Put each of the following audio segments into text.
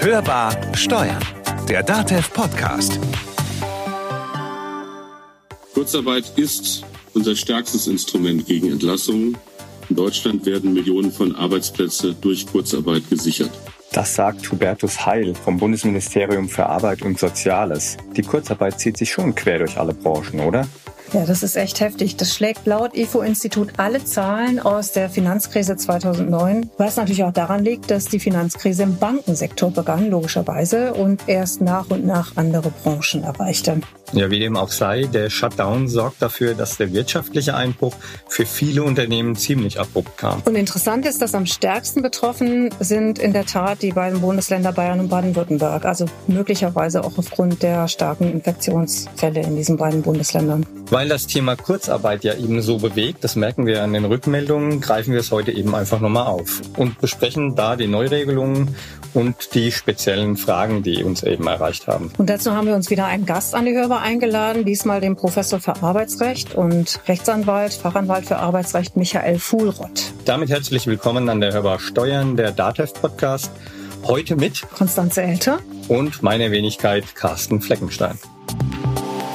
Hörbar Steuern, der DATEV Podcast. Kurzarbeit ist unser stärkstes Instrument gegen Entlassungen. In Deutschland werden Millionen von Arbeitsplätzen durch Kurzarbeit gesichert. Das sagt Hubertus Heil vom Bundesministerium für Arbeit und Soziales. Die Kurzarbeit zieht sich schon quer durch alle Branchen, oder? Ja, das ist echt heftig. Das schlägt laut IFO-Institut alle Zahlen aus der Finanzkrise 2009, was natürlich auch daran liegt, dass die Finanzkrise im Bankensektor begann, logischerweise, und erst nach und nach andere Branchen erreichte. Ja, wie dem auch sei, der Shutdown sorgt dafür, dass der wirtschaftliche Einbruch für viele Unternehmen ziemlich abrupt kam. Und interessant ist, dass am stärksten betroffen sind in der Tat die beiden Bundesländer Bayern und Baden-Württemberg, also möglicherweise auch aufgrund der starken Infektionsfälle in diesen beiden Bundesländern. Weil das Thema Kurzarbeit ja eben so bewegt, das merken wir an den Rückmeldungen, greifen wir es heute eben einfach nochmal auf und besprechen da die Neuregelungen und die speziellen Fragen, die uns eben erreicht haben. Und dazu haben wir uns wieder einen Gast an die Hörbar eingeladen, diesmal den Professor für Arbeitsrecht und Rechtsanwalt, Fachanwalt für Arbeitsrecht Michael Fuhlrott. Damit herzlich willkommen an der Hörbar Steuern, der DATEV Podcast. Heute mit Konstanze Elter und meine Wenigkeit Carsten Fleckenstein.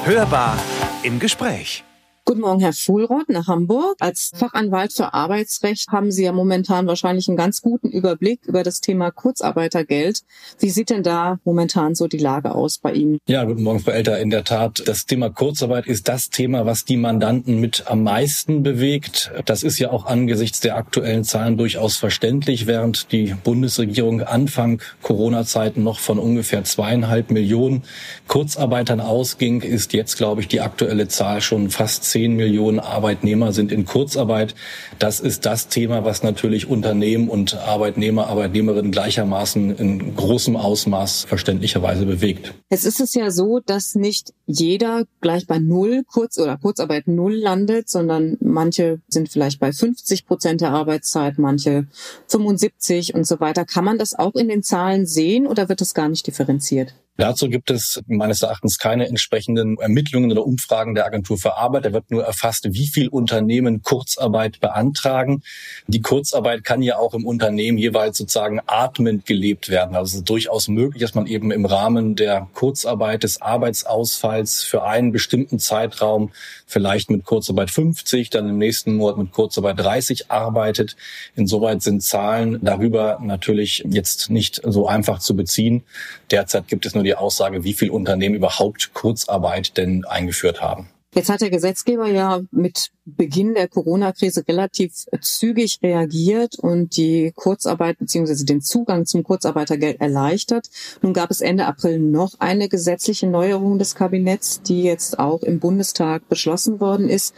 Hörbar im Gespräch. Guten Morgen, Herr Fuhlroth nach Hamburg. Als Fachanwalt für Arbeitsrecht haben Sie ja momentan wahrscheinlich einen ganz guten Überblick über das Thema Kurzarbeitergeld. Wie sieht denn da momentan so die Lage aus bei Ihnen? Ja, guten Morgen, Frau Elter. In der Tat, das Thema Kurzarbeit ist das Thema, was die Mandanten mit am meisten bewegt. Das ist ja auch angesichts der aktuellen Zahlen durchaus verständlich. Während die Bundesregierung Anfang Corona-Zeiten noch von ungefähr zweieinhalb Millionen Kurzarbeitern ausging, ist jetzt, glaube ich, die aktuelle Zahl schon fast 10 Millionen Arbeitnehmer sind in Kurzarbeit. Das ist das Thema, was natürlich Unternehmen und Arbeitnehmer, Arbeitnehmerinnen gleichermaßen in großem Ausmaß verständlicherweise bewegt. Es ist es ja so, dass nicht jeder gleich bei Null Kurz- oder Kurzarbeit Null landet, sondern manche sind vielleicht bei 50 Prozent der Arbeitszeit, manche 75 und so weiter. Kann man das auch in den Zahlen sehen oder wird das gar nicht differenziert? Dazu gibt es meines Erachtens keine entsprechenden Ermittlungen oder Umfragen der Agentur für Arbeit. Da wird nur erfasst, wie viel Unternehmen Kurzarbeit beantragen. Die Kurzarbeit kann ja auch im Unternehmen jeweils sozusagen atmend gelebt werden. Also es ist durchaus möglich, dass man eben im Rahmen der Kurzarbeit des Arbeitsausfalls für einen bestimmten Zeitraum vielleicht mit Kurzarbeit 50, dann im nächsten Monat mit Kurzarbeit 30 arbeitet. Insoweit sind Zahlen darüber natürlich jetzt nicht so einfach zu beziehen. Derzeit gibt es nur die Aussage, wie viele Unternehmen überhaupt Kurzarbeit denn eingeführt haben. Jetzt hat der Gesetzgeber ja mit Beginn der Corona-Krise relativ zügig reagiert und die Kurzarbeit bzw. den Zugang zum Kurzarbeitergeld erleichtert. Nun gab es Ende April noch eine gesetzliche Neuerung des Kabinetts, die jetzt auch im Bundestag beschlossen worden ist.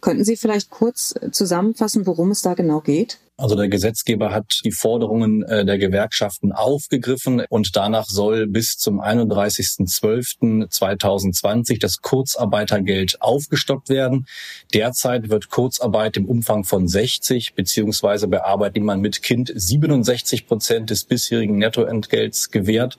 Könnten Sie vielleicht kurz zusammenfassen, worum es da genau geht? Also der Gesetzgeber hat die Forderungen äh, der Gewerkschaften aufgegriffen und danach soll bis zum 31.12.2020 das Kurzarbeitergeld aufgestockt werden. Derzeit wird Kurzarbeit im Umfang von 60 beziehungsweise bei Arbeitnehmern mit Kind 67 Prozent des bisherigen Nettoentgelts gewährt.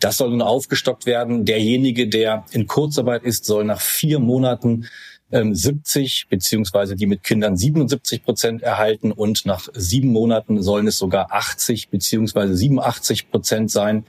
Das soll nun aufgestockt werden. Derjenige, der in Kurzarbeit ist, soll nach vier Monaten 70 ähm, beziehungsweise die mit Kindern 77 Prozent erhalten und nach sieben Monaten sollen es sogar 80 beziehungsweise 87 Prozent sein.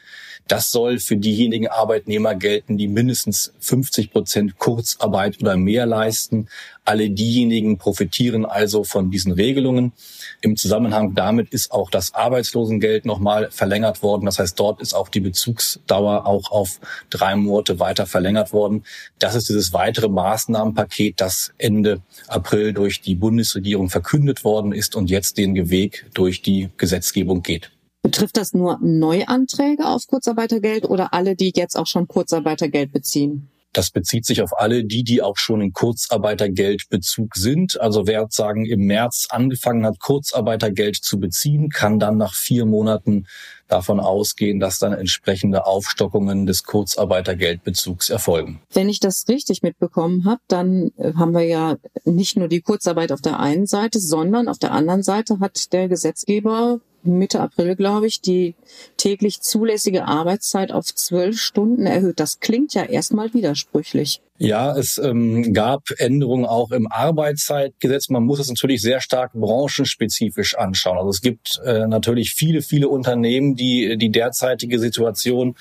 Das soll für diejenigen Arbeitnehmer gelten, die mindestens 50 Prozent Kurzarbeit oder mehr leisten. Alle diejenigen profitieren also von diesen Regelungen. Im Zusammenhang damit ist auch das Arbeitslosengeld nochmal verlängert worden. Das heißt, dort ist auch die Bezugsdauer auch auf drei Monate weiter verlängert worden. Das ist dieses weitere Maßnahmenpaket, das Ende April durch die Bundesregierung verkündet worden ist und jetzt den Weg durch die Gesetzgebung geht. Betrifft das nur Neuanträge auf Kurzarbeitergeld oder alle, die jetzt auch schon Kurzarbeitergeld beziehen? Das bezieht sich auf alle die, die auch schon in Kurzarbeitergeldbezug sind. Also wer sagen im März angefangen hat, Kurzarbeitergeld zu beziehen, kann dann nach vier Monaten davon ausgehen, dass dann entsprechende Aufstockungen des Kurzarbeitergeldbezugs erfolgen. Wenn ich das richtig mitbekommen habe, dann äh, haben wir ja nicht nur die Kurzarbeit auf der einen Seite, sondern auf der anderen Seite hat der Gesetzgeber Mitte April, glaube ich, die täglich zulässige Arbeitszeit auf zwölf Stunden erhöht. Das klingt ja erstmal widersprüchlich. Ja, es ähm, gab Änderungen auch im Arbeitszeitgesetz. Man muss es natürlich sehr stark branchenspezifisch anschauen. Also es gibt äh, natürlich viele, viele Unternehmen, die die derzeitige Situation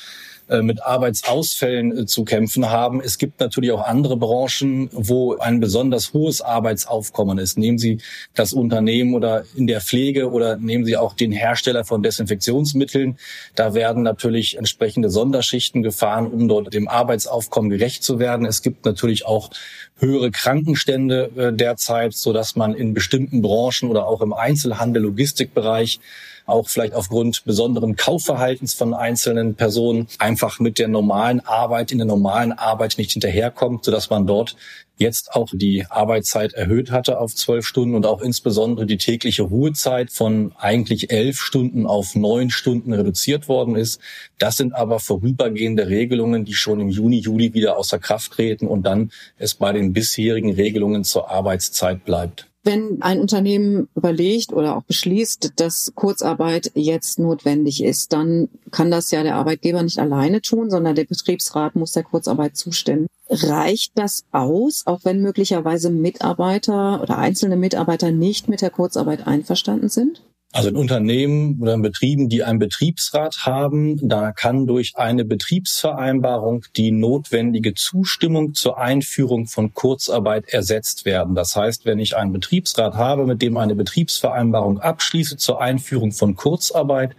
mit Arbeitsausfällen äh, zu kämpfen haben. Es gibt natürlich auch andere Branchen, wo ein besonders hohes Arbeitsaufkommen ist. Nehmen Sie das Unternehmen oder in der Pflege oder nehmen Sie auch den Hersteller von Desinfektionsmitteln. Da werden natürlich entsprechende Sonderschichten gefahren, um dort dem Arbeitsaufkommen gerecht zu werden. Es gibt natürlich auch höhere Krankenstände äh, derzeit, so dass man in bestimmten Branchen oder auch im Einzelhandel, Logistikbereich auch vielleicht aufgrund besonderen Kaufverhaltens von einzelnen Personen einfach mit der normalen Arbeit in der normalen Arbeit nicht hinterherkommt, sodass man dort jetzt auch die Arbeitszeit erhöht hatte auf zwölf Stunden und auch insbesondere die tägliche Ruhezeit von eigentlich elf Stunden auf neun Stunden reduziert worden ist. Das sind aber vorübergehende Regelungen, die schon im Juni, Juli wieder außer Kraft treten und dann es bei den bisherigen Regelungen zur Arbeitszeit bleibt. Wenn ein Unternehmen überlegt oder auch beschließt, dass Kurzarbeit jetzt notwendig ist, dann kann das ja der Arbeitgeber nicht alleine tun, sondern der Betriebsrat muss der Kurzarbeit zustimmen. Reicht das aus, auch wenn möglicherweise Mitarbeiter oder einzelne Mitarbeiter nicht mit der Kurzarbeit einverstanden sind? Also in Unternehmen oder in Betrieben, die einen Betriebsrat haben, da kann durch eine Betriebsvereinbarung die notwendige Zustimmung zur Einführung von Kurzarbeit ersetzt werden. Das heißt, wenn ich einen Betriebsrat habe, mit dem eine Betriebsvereinbarung abschließe zur Einführung von Kurzarbeit,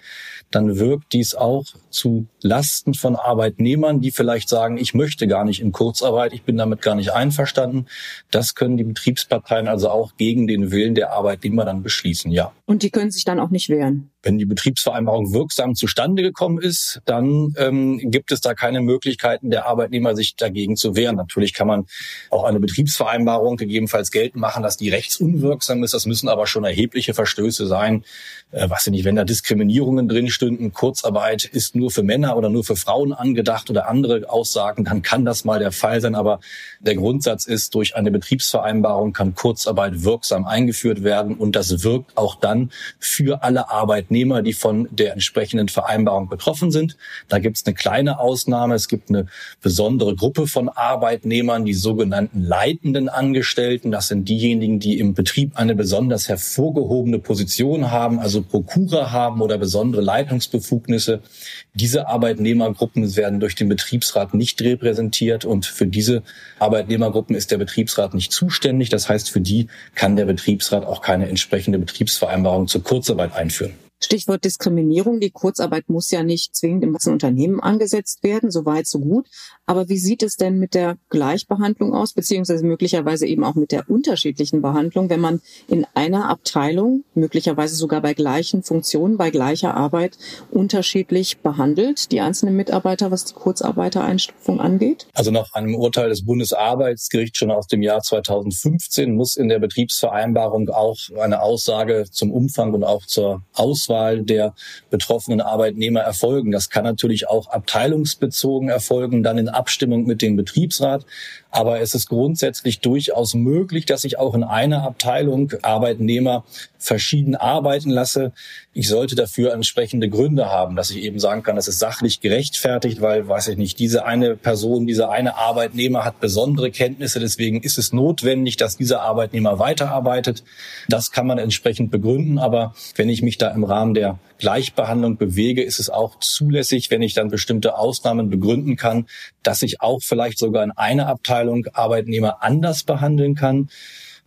dann wirkt dies auch zu Lasten von Arbeitnehmern, die vielleicht sagen, ich möchte gar nicht in Kurzarbeit, ich bin damit gar nicht einverstanden. Das können die Betriebsparteien also auch gegen den Willen der Arbeitnehmer dann beschließen, ja. Und die können sich dann auch nicht wehren. Wenn die Betriebsvereinbarung wirksam zustande gekommen ist, dann ähm, gibt es da keine Möglichkeiten der Arbeitnehmer, sich dagegen zu wehren. Natürlich kann man auch eine Betriebsvereinbarung gegebenenfalls geltend machen, dass die rechtsunwirksam ist. Das müssen aber schon erhebliche Verstöße sein. Äh, was nicht, wenn da Diskriminierungen drin stünden, Kurzarbeit ist nur für Männer oder nur für Frauen angedacht oder andere Aussagen, dann kann das mal der Fall sein. Aber der Grundsatz ist, durch eine Betriebsvereinbarung kann Kurzarbeit wirksam eingeführt werden und das wirkt auch dann für alle Arbeitnehmer, die von der entsprechenden Vereinbarung betroffen sind. Da gibt es eine kleine Ausnahme. Es gibt eine besondere Gruppe von Arbeitnehmern, die sogenannten leitenden Angestellten. Das sind diejenigen, die im Betrieb eine besonders hervorgehobene Position haben, also Prokura haben oder besondere Leitungsbefugnisse. Diese Arbeitnehmergruppen werden durch den Betriebsrat nicht repräsentiert und für diese Arbeitnehmergruppen ist der Betriebsrat nicht zuständig. Das heißt, für die kann der Betriebsrat auch keine entsprechende Betriebsvereinbarung zur Kurzarbeit einführen. Stichwort Diskriminierung. Die Kurzarbeit muss ja nicht zwingend im ganzen Unternehmen angesetzt werden, so weit, so gut. Aber wie sieht es denn mit der Gleichbehandlung aus, beziehungsweise möglicherweise eben auch mit der unterschiedlichen Behandlung, wenn man in einer Abteilung, möglicherweise sogar bei gleichen Funktionen, bei gleicher Arbeit, unterschiedlich behandelt, die einzelnen Mitarbeiter, was die Kurzarbeitereinstufung angeht? Also nach einem Urteil des Bundesarbeitsgerichts schon aus dem Jahr 2015 muss in der Betriebsvereinbarung auch eine Aussage zum Umfang und auch zur Aus Auswahl der betroffenen Arbeitnehmer erfolgen. Das kann natürlich auch abteilungsbezogen erfolgen, dann in Abstimmung mit dem Betriebsrat. Aber es ist grundsätzlich durchaus möglich, dass ich auch in einer Abteilung Arbeitnehmer verschieden arbeiten lasse. Ich sollte dafür entsprechende Gründe haben, dass ich eben sagen kann, das ist sachlich gerechtfertigt, weil, weiß ich nicht, diese eine Person, dieser eine Arbeitnehmer hat besondere Kenntnisse, deswegen ist es notwendig, dass dieser Arbeitnehmer weiterarbeitet. Das kann man entsprechend begründen, aber wenn ich mich da im Rahmen der Gleichbehandlung bewege, ist es auch zulässig, wenn ich dann bestimmte Ausnahmen begründen kann, dass ich auch vielleicht sogar in einer Abteilung Arbeitnehmer anders behandeln kann.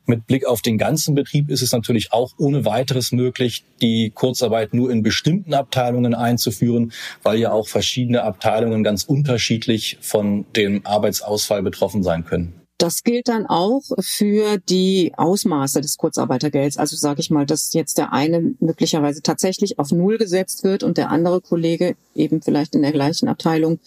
Mit Blick auf den ganzen Betrieb ist es natürlich auch ohne weiteres möglich, die Kurzarbeit nur in bestimmten Abteilungen einzuführen, weil ja auch verschiedene Abteilungen ganz unterschiedlich von dem Arbeitsausfall betroffen sein können. Das gilt dann auch für die Ausmaße des Kurzarbeitergelds. Also sage ich mal, dass jetzt der eine möglicherweise tatsächlich auf Null gesetzt wird und der andere Kollege eben vielleicht in der gleichen Abteilung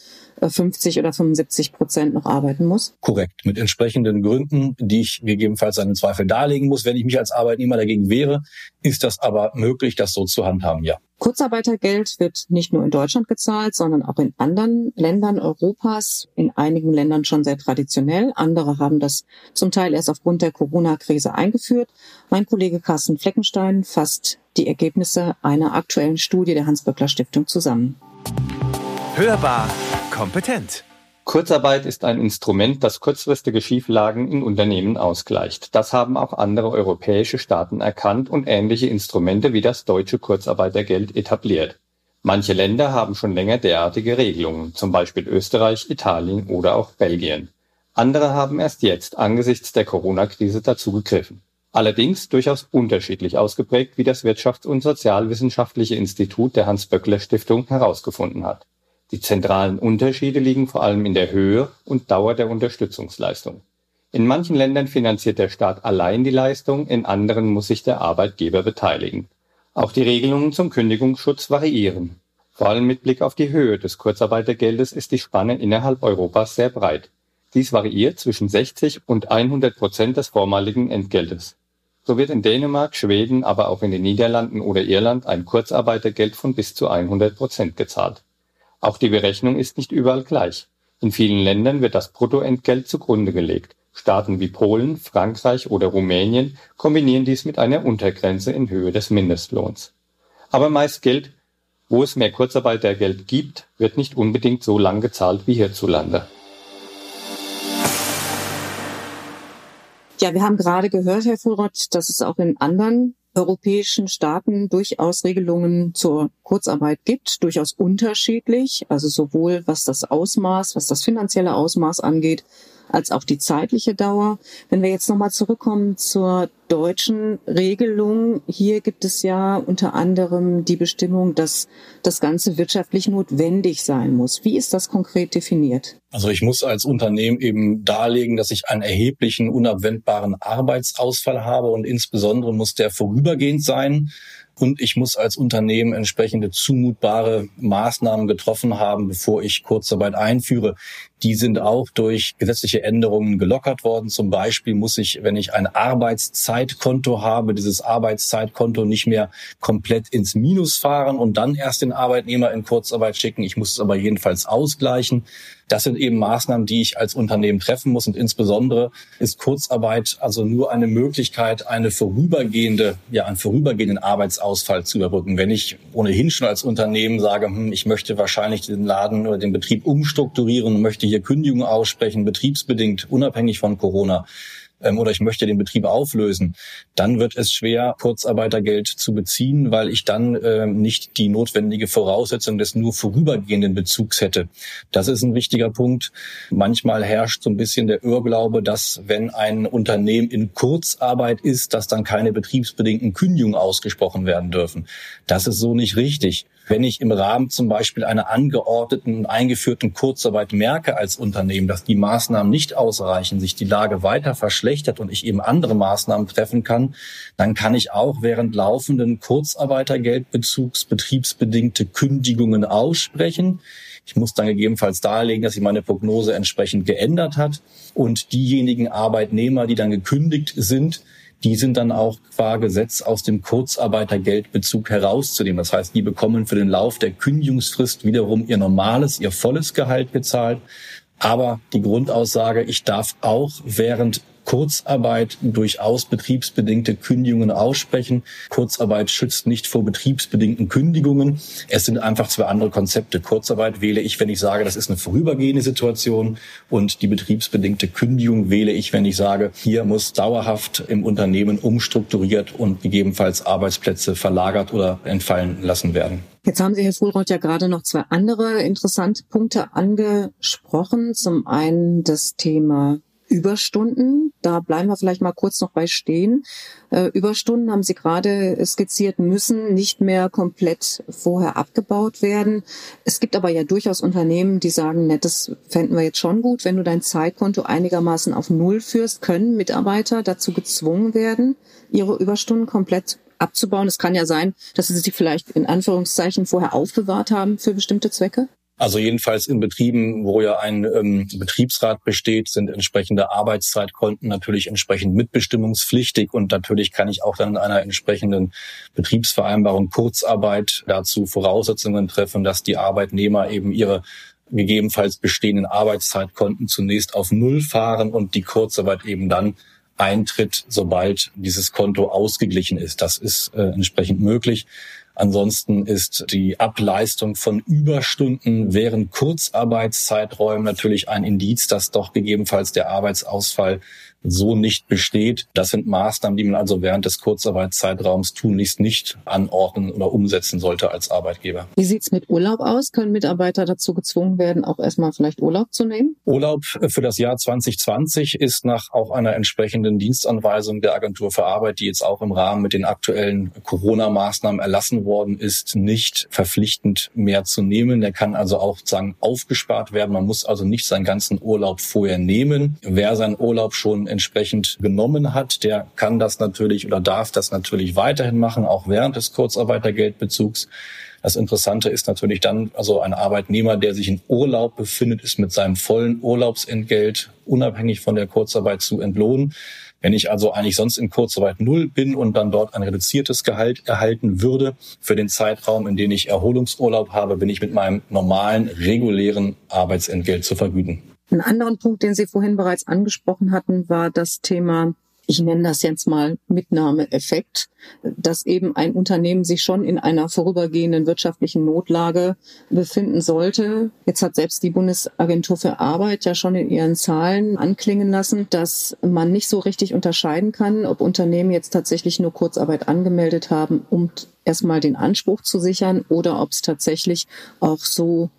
50 oder 75 Prozent noch arbeiten muss? Korrekt, mit entsprechenden Gründen, die ich gegebenenfalls einen Zweifel darlegen muss. Wenn ich mich als Arbeitnehmer dagegen wehre, ist das aber möglich, das so zu handhaben, ja. Kurzarbeitergeld wird nicht nur in Deutschland gezahlt, sondern auch in anderen Ländern Europas, in einigen Ländern schon sehr traditionell. Andere haben das zum Teil erst aufgrund der Corona-Krise eingeführt. Mein Kollege Carsten Fleckenstein fasst die Ergebnisse einer aktuellen Studie der Hans-Böckler Stiftung zusammen. Hörbar kompetent. Kurzarbeit ist ein Instrument, das kurzfristige Schieflagen in Unternehmen ausgleicht. Das haben auch andere europäische Staaten erkannt und ähnliche Instrumente wie das deutsche Kurzarbeitergeld etabliert. Manche Länder haben schon länger derartige Regelungen, zum Beispiel Österreich, Italien oder auch Belgien. Andere haben erst jetzt angesichts der Corona-Krise dazu gegriffen. Allerdings durchaus unterschiedlich ausgeprägt, wie das Wirtschafts- und Sozialwissenschaftliche Institut der Hans-Böckler-Stiftung herausgefunden hat. Die zentralen Unterschiede liegen vor allem in der Höhe und Dauer der Unterstützungsleistung. In manchen Ländern finanziert der Staat allein die Leistung, in anderen muss sich der Arbeitgeber beteiligen. Auch die Regelungen zum Kündigungsschutz variieren. Vor allem mit Blick auf die Höhe des Kurzarbeitergeldes ist die Spanne innerhalb Europas sehr breit. Dies variiert zwischen 60 und 100 Prozent des vormaligen Entgeltes. So wird in Dänemark, Schweden, aber auch in den Niederlanden oder Irland ein Kurzarbeitergeld von bis zu 100 Prozent gezahlt. Auch die Berechnung ist nicht überall gleich. In vielen Ländern wird das Bruttoentgelt zugrunde gelegt. Staaten wie Polen, Frankreich oder Rumänien kombinieren dies mit einer Untergrenze in Höhe des Mindestlohns. Aber meist gilt, wo es mehr Kurzarbeitergeld gibt, wird nicht unbedingt so lang gezahlt wie hierzulande. Ja, wir haben gerade gehört, Herr Fulrott, dass es auch in anderen europäischen Staaten durchaus Regelungen zur Kurzarbeit gibt, durchaus unterschiedlich, also sowohl was das Ausmaß, was das finanzielle Ausmaß angeht, als auch die zeitliche Dauer. Wenn wir jetzt nochmal zurückkommen zur deutschen Regelung, hier gibt es ja unter anderem die Bestimmung, dass das Ganze wirtschaftlich notwendig sein muss. Wie ist das konkret definiert? Also ich muss als Unternehmen eben darlegen, dass ich einen erheblichen, unabwendbaren Arbeitsausfall habe und insbesondere muss der vorübergehend sein. Und ich muss als Unternehmen entsprechende zumutbare Maßnahmen getroffen haben, bevor ich Kurzarbeit einführe. Die sind auch durch gesetzliche Änderungen gelockert worden. Zum Beispiel muss ich, wenn ich ein Arbeitszeitkonto habe, dieses Arbeitszeitkonto nicht mehr komplett ins Minus fahren und dann erst den Arbeitnehmer in Kurzarbeit schicken. Ich muss es aber jedenfalls ausgleichen. Das sind eben Maßnahmen, die ich als Unternehmen treffen muss. Und insbesondere ist Kurzarbeit also nur eine Möglichkeit, eine vorübergehende, ja, einen vorübergehenden Arbeitsausfall zu überbrücken. Wenn ich ohnehin schon als Unternehmen sage, hm, ich möchte wahrscheinlich den Laden oder den Betrieb umstrukturieren, möchte hier Kündigungen aussprechen, betriebsbedingt, unabhängig von Corona, ähm, oder ich möchte den Betrieb auflösen, dann wird es schwer, Kurzarbeitergeld zu beziehen, weil ich dann ähm, nicht die notwendige Voraussetzung des nur vorübergehenden Bezugs hätte. Das ist ein wichtiger Punkt. Manchmal herrscht so ein bisschen der Irrglaube, dass wenn ein Unternehmen in Kurzarbeit ist, dass dann keine betriebsbedingten Kündigungen ausgesprochen werden dürfen. Das ist so nicht richtig. Wenn ich im Rahmen zum Beispiel einer angeordneten und eingeführten Kurzarbeit merke als Unternehmen, dass die Maßnahmen nicht ausreichen, sich die Lage weiter verschlechtert und ich eben andere Maßnahmen treffen kann, dann kann ich auch während laufenden Kurzarbeitergeldbezugs betriebsbedingte Kündigungen aussprechen. Ich muss dann gegebenenfalls darlegen, dass sich meine Prognose entsprechend geändert hat. Und diejenigen Arbeitnehmer, die dann gekündigt sind, die sind dann auch qua Gesetz aus dem Kurzarbeitergeldbezug herauszunehmen. Das heißt, die bekommen für den Lauf der Kündigungsfrist wiederum ihr normales, ihr volles Gehalt gezahlt. Aber die Grundaussage, ich darf auch während Kurzarbeit durchaus betriebsbedingte Kündigungen aussprechen. Kurzarbeit schützt nicht vor betriebsbedingten Kündigungen. Es sind einfach zwei andere Konzepte. Kurzarbeit wähle ich, wenn ich sage, das ist eine vorübergehende Situation und die betriebsbedingte Kündigung wähle ich, wenn ich sage, hier muss dauerhaft im Unternehmen umstrukturiert und gegebenenfalls Arbeitsplätze verlagert oder entfallen lassen werden. Jetzt haben Sie, Herr Fulroth, ja gerade noch zwei andere interessante Punkte angesprochen. Zum einen das Thema Überstunden. Da bleiben wir vielleicht mal kurz noch bei stehen. Äh, Überstunden haben Sie gerade skizziert, müssen nicht mehr komplett vorher abgebaut werden. Es gibt aber ja durchaus Unternehmen, die sagen, nett, das fänden wir jetzt schon gut, wenn du dein Zeitkonto einigermaßen auf Null führst, können Mitarbeiter dazu gezwungen werden, ihre Überstunden komplett abzubauen. Es kann ja sein, dass sie sie vielleicht in Anführungszeichen vorher aufbewahrt haben für bestimmte Zwecke. Also jedenfalls in Betrieben, wo ja ein ähm, Betriebsrat besteht, sind entsprechende Arbeitszeitkonten natürlich entsprechend mitbestimmungspflichtig und natürlich kann ich auch dann in einer entsprechenden Betriebsvereinbarung Kurzarbeit dazu Voraussetzungen treffen, dass die Arbeitnehmer eben ihre gegebenenfalls bestehenden Arbeitszeitkonten zunächst auf Null fahren und die Kurzarbeit eben dann eintritt, sobald dieses Konto ausgeglichen ist. Das ist äh, entsprechend möglich. Ansonsten ist die Ableistung von Überstunden während Kurzarbeitszeiträumen natürlich ein Indiz, dass doch gegebenenfalls der Arbeitsausfall so nicht besteht. Das sind Maßnahmen, die man also während des Kurzarbeitszeitraums tunlichst nicht anordnen oder umsetzen sollte als Arbeitgeber. Wie sieht's mit Urlaub aus? Können Mitarbeiter dazu gezwungen werden, auch erstmal vielleicht Urlaub zu nehmen? Urlaub für das Jahr 2020 ist nach auch einer entsprechenden Dienstanweisung der Agentur für Arbeit, die jetzt auch im Rahmen mit den aktuellen Corona-Maßnahmen erlassen worden ist, nicht verpflichtend mehr zu nehmen. Der kann also auch sagen aufgespart werden. Man muss also nicht seinen ganzen Urlaub vorher nehmen. Wer seinen Urlaub schon entsprechend genommen hat, der kann das natürlich oder darf das natürlich weiterhin machen, auch während des Kurzarbeitergeldbezugs. Das Interessante ist natürlich dann, also ein Arbeitnehmer, der sich in Urlaub befindet, ist mit seinem vollen Urlaubsentgelt unabhängig von der Kurzarbeit zu entlohnen. Wenn ich also eigentlich sonst in Kurzarbeit null bin und dann dort ein reduziertes Gehalt erhalten würde für den Zeitraum, in dem ich Erholungsurlaub habe, bin ich mit meinem normalen, regulären Arbeitsentgelt zu vergüten. Einen anderen Punkt, den Sie vorhin bereits angesprochen hatten, war das Thema, ich nenne das jetzt mal Mitnahmeeffekt, dass eben ein Unternehmen sich schon in einer vorübergehenden wirtschaftlichen Notlage befinden sollte. Jetzt hat selbst die Bundesagentur für Arbeit ja schon in ihren Zahlen anklingen lassen, dass man nicht so richtig unterscheiden kann, ob Unternehmen jetzt tatsächlich nur Kurzarbeit angemeldet haben, um erstmal den Anspruch zu sichern oder ob es tatsächlich auch so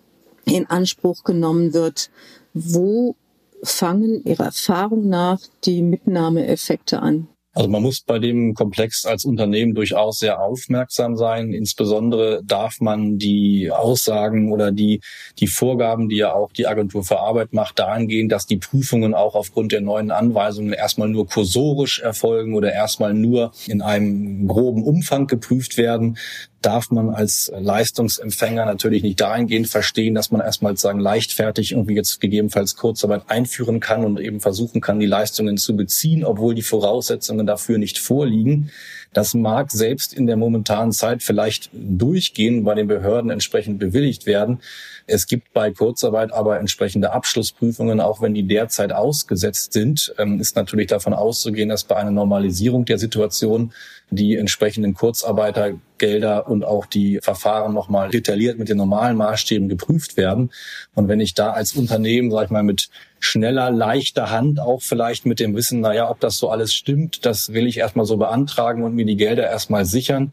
in Anspruch genommen wird, wo fangen Ihrer Erfahrung nach die Mitnahmeeffekte an? Also man muss bei dem Komplex als Unternehmen durchaus sehr aufmerksam sein. Insbesondere darf man die Aussagen oder die, die Vorgaben, die ja auch die Agentur für Arbeit macht, dahingehend, dass die Prüfungen auch aufgrund der neuen Anweisungen erstmal nur kursorisch erfolgen oder erstmal nur in einem groben Umfang geprüft werden darf man als Leistungsempfänger natürlich nicht dahingehend verstehen, dass man erstmal sagen leichtfertig irgendwie jetzt gegebenenfalls Kurzarbeit einführen kann und eben versuchen kann, die Leistungen zu beziehen, obwohl die Voraussetzungen dafür nicht vorliegen. Das mag selbst in der momentanen Zeit vielleicht durchgehen, bei den Behörden entsprechend bewilligt werden. Es gibt bei Kurzarbeit aber entsprechende Abschlussprüfungen, auch wenn die derzeit ausgesetzt sind, ähm, ist natürlich davon auszugehen, dass bei einer Normalisierung der Situation die entsprechenden Kurzarbeitergelder und auch die Verfahren nochmal detailliert mit den normalen Maßstäben geprüft werden. Und wenn ich da als Unternehmen, sag ich mal, mit schneller, leichter Hand auch vielleicht mit dem Wissen, naja, ob das so alles stimmt, das will ich erstmal so beantragen und mir die Gelder erstmal sichern.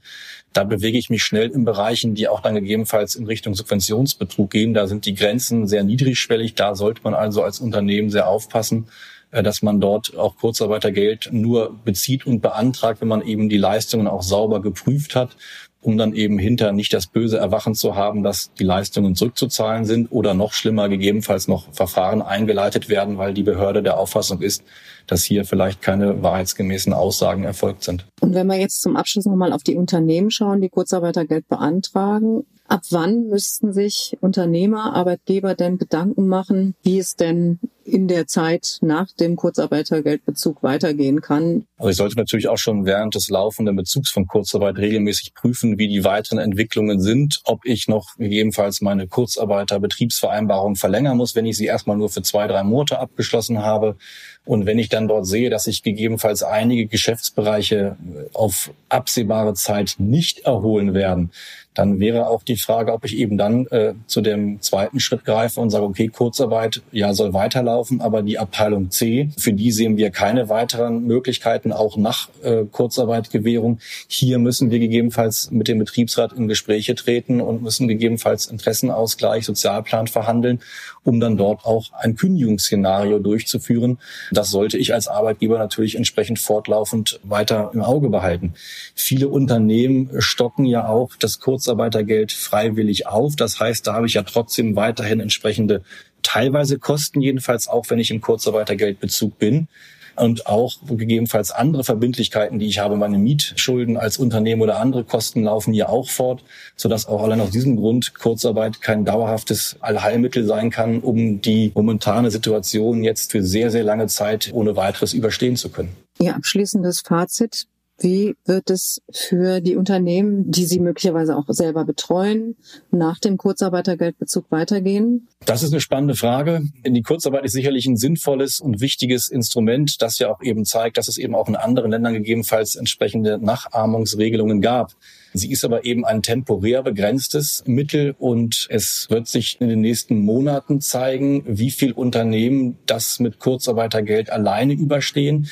Da bewege ich mich schnell in Bereichen, die auch dann gegebenenfalls in Richtung Subventionsbetrug gehen. Da sind die Grenzen sehr niedrigschwellig. Da sollte man also als Unternehmen sehr aufpassen, äh, dass man dort auch Kurzarbeitergeld nur bezieht und beantragt, wenn man eben die Leistungen auch sauber geprüft hat, um dann eben hinter nicht das böse Erwachen zu haben, dass die Leistungen zurückzuzahlen sind oder noch schlimmer gegebenenfalls noch Verfahren eingeleitet werden, weil die Behörde der Auffassung ist, dass hier vielleicht keine wahrheitsgemäßen Aussagen erfolgt sind. Und wenn wir jetzt zum Abschluss nochmal auf die Unternehmen schauen, die Kurzarbeitergeld beantragen, ab wann müssten sich Unternehmer, Arbeitgeber denn Gedanken machen, wie es denn in der Zeit nach dem Kurzarbeitergeldbezug weitergehen kann. Also ich sollte natürlich auch schon während des laufenden Bezugs von Kurzarbeit regelmäßig prüfen, wie die weiteren Entwicklungen sind, ob ich noch gegebenenfalls meine Kurzarbeiterbetriebsvereinbarung verlängern muss, wenn ich sie erstmal nur für zwei, drei Monate abgeschlossen habe. Und wenn ich dann dort sehe, dass sich gegebenenfalls einige Geschäftsbereiche auf absehbare Zeit nicht erholen werden, dann wäre auch die Frage, ob ich eben dann äh, zu dem zweiten Schritt greife und sage, okay, Kurzarbeit, ja, soll weiterlaufen, aber die Abteilung C, für die sehen wir keine weiteren Möglichkeiten, auch nach äh, Kurzarbeitgewährung. Hier müssen wir gegebenenfalls mit dem Betriebsrat in Gespräche treten und müssen gegebenenfalls Interessenausgleich, Sozialplan verhandeln, um dann dort auch ein Kündigungsszenario durchzuführen. Das sollte ich als Arbeitgeber natürlich entsprechend fortlaufend weiter im Auge behalten. Viele Unternehmen stocken ja auch das Kurz Kurzarbeitergeld freiwillig auf. Das heißt, da habe ich ja trotzdem weiterhin entsprechende teilweise Kosten, jedenfalls auch wenn ich im Kurzarbeitergeldbezug bin und auch gegebenenfalls andere Verbindlichkeiten, die ich habe, meine Mietschulden als Unternehmen oder andere Kosten laufen hier auch fort, sodass auch allein aus diesem Grund Kurzarbeit kein dauerhaftes Allheilmittel sein kann, um die momentane Situation jetzt für sehr, sehr lange Zeit ohne weiteres überstehen zu können. Ihr abschließendes Fazit. Wie wird es für die Unternehmen, die Sie möglicherweise auch selber betreuen, nach dem Kurzarbeitergeldbezug weitergehen? Das ist eine spannende Frage. Die Kurzarbeit ist sicherlich ein sinnvolles und wichtiges Instrument, das ja auch eben zeigt, dass es eben auch in anderen Ländern gegebenenfalls entsprechende Nachahmungsregelungen gab. Sie ist aber eben ein temporär begrenztes Mittel und es wird sich in den nächsten Monaten zeigen, wie viel Unternehmen das mit Kurzarbeitergeld alleine überstehen.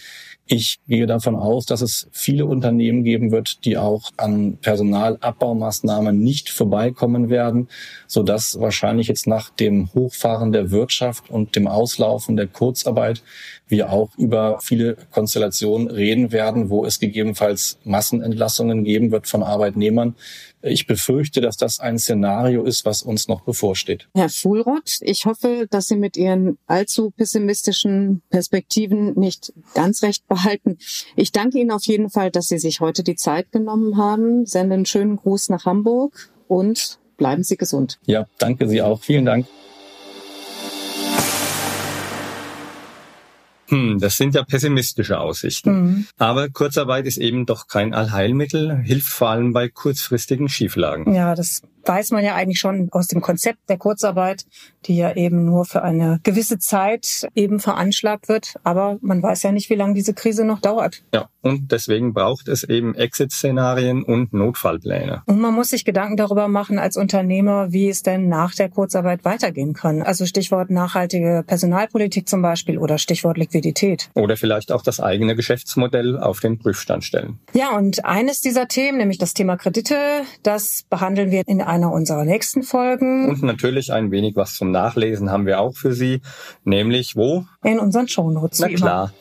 Ich gehe davon aus, dass es viele Unternehmen geben wird, die auch an Personalabbaumaßnahmen nicht vorbeikommen werden, so dass wahrscheinlich jetzt nach dem Hochfahren der Wirtschaft und dem Auslaufen der Kurzarbeit wir auch über viele Konstellationen reden werden, wo es gegebenenfalls Massenentlassungen geben wird von Arbeitnehmern, ich befürchte, dass das ein Szenario ist, was uns noch bevorsteht. Herr Fuhlrott, ich hoffe, dass Sie mit Ihren allzu pessimistischen Perspektiven nicht ganz recht behalten. Ich danke Ihnen auf jeden Fall, dass Sie sich heute die Zeit genommen haben. Sende einen schönen Gruß nach Hamburg und bleiben Sie gesund. Ja, danke Sie auch. Vielen Dank. Hm, das sind ja pessimistische Aussichten. Mhm. Aber Kurzarbeit ist eben doch kein Allheilmittel, hilft vor allem bei kurzfristigen Schieflagen. Ja, das weiß man ja eigentlich schon aus dem Konzept der Kurzarbeit, die ja eben nur für eine gewisse Zeit eben veranschlagt wird. Aber man weiß ja nicht, wie lange diese Krise noch dauert. Ja, und deswegen braucht es eben Exit-Szenarien und Notfallpläne. Und man muss sich Gedanken darüber machen als Unternehmer, wie es denn nach der Kurzarbeit weitergehen kann. Also Stichwort nachhaltige Personalpolitik zum Beispiel oder Stichwort Liquidität. Oder vielleicht auch das eigene Geschäftsmodell auf den Prüfstand stellen. Ja, und eines dieser Themen, nämlich das Thema Kredite, das behandeln wir in einer unserer nächsten Folgen. Und natürlich ein wenig was zum Nachlesen haben wir auch für Sie, nämlich wo? In unseren Shownotes. Na klar.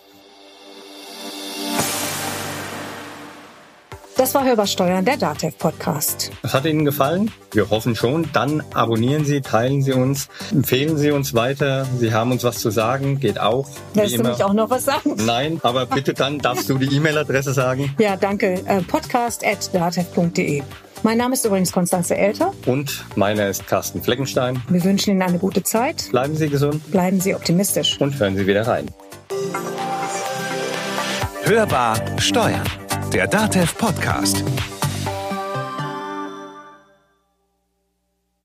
Das war Hörbar Steuern, der DATEV Podcast. Das hat Ihnen gefallen? Wir hoffen schon. Dann abonnieren Sie, teilen Sie uns, empfehlen Sie uns weiter. Sie haben uns was zu sagen, geht auch. Willst du mich auch noch was sagen? Nein, aber bitte dann darfst du die E-Mail-Adresse sagen. Ja, danke. Äh, podcast.datev.de. Mein Name ist übrigens Konstanze Elter. Und meiner ist Carsten Fleckenstein. Wir wünschen Ihnen eine gute Zeit. Bleiben Sie gesund. Bleiben Sie optimistisch. Und hören Sie wieder rein. Hörbar Steuern. Der Datev Podcast.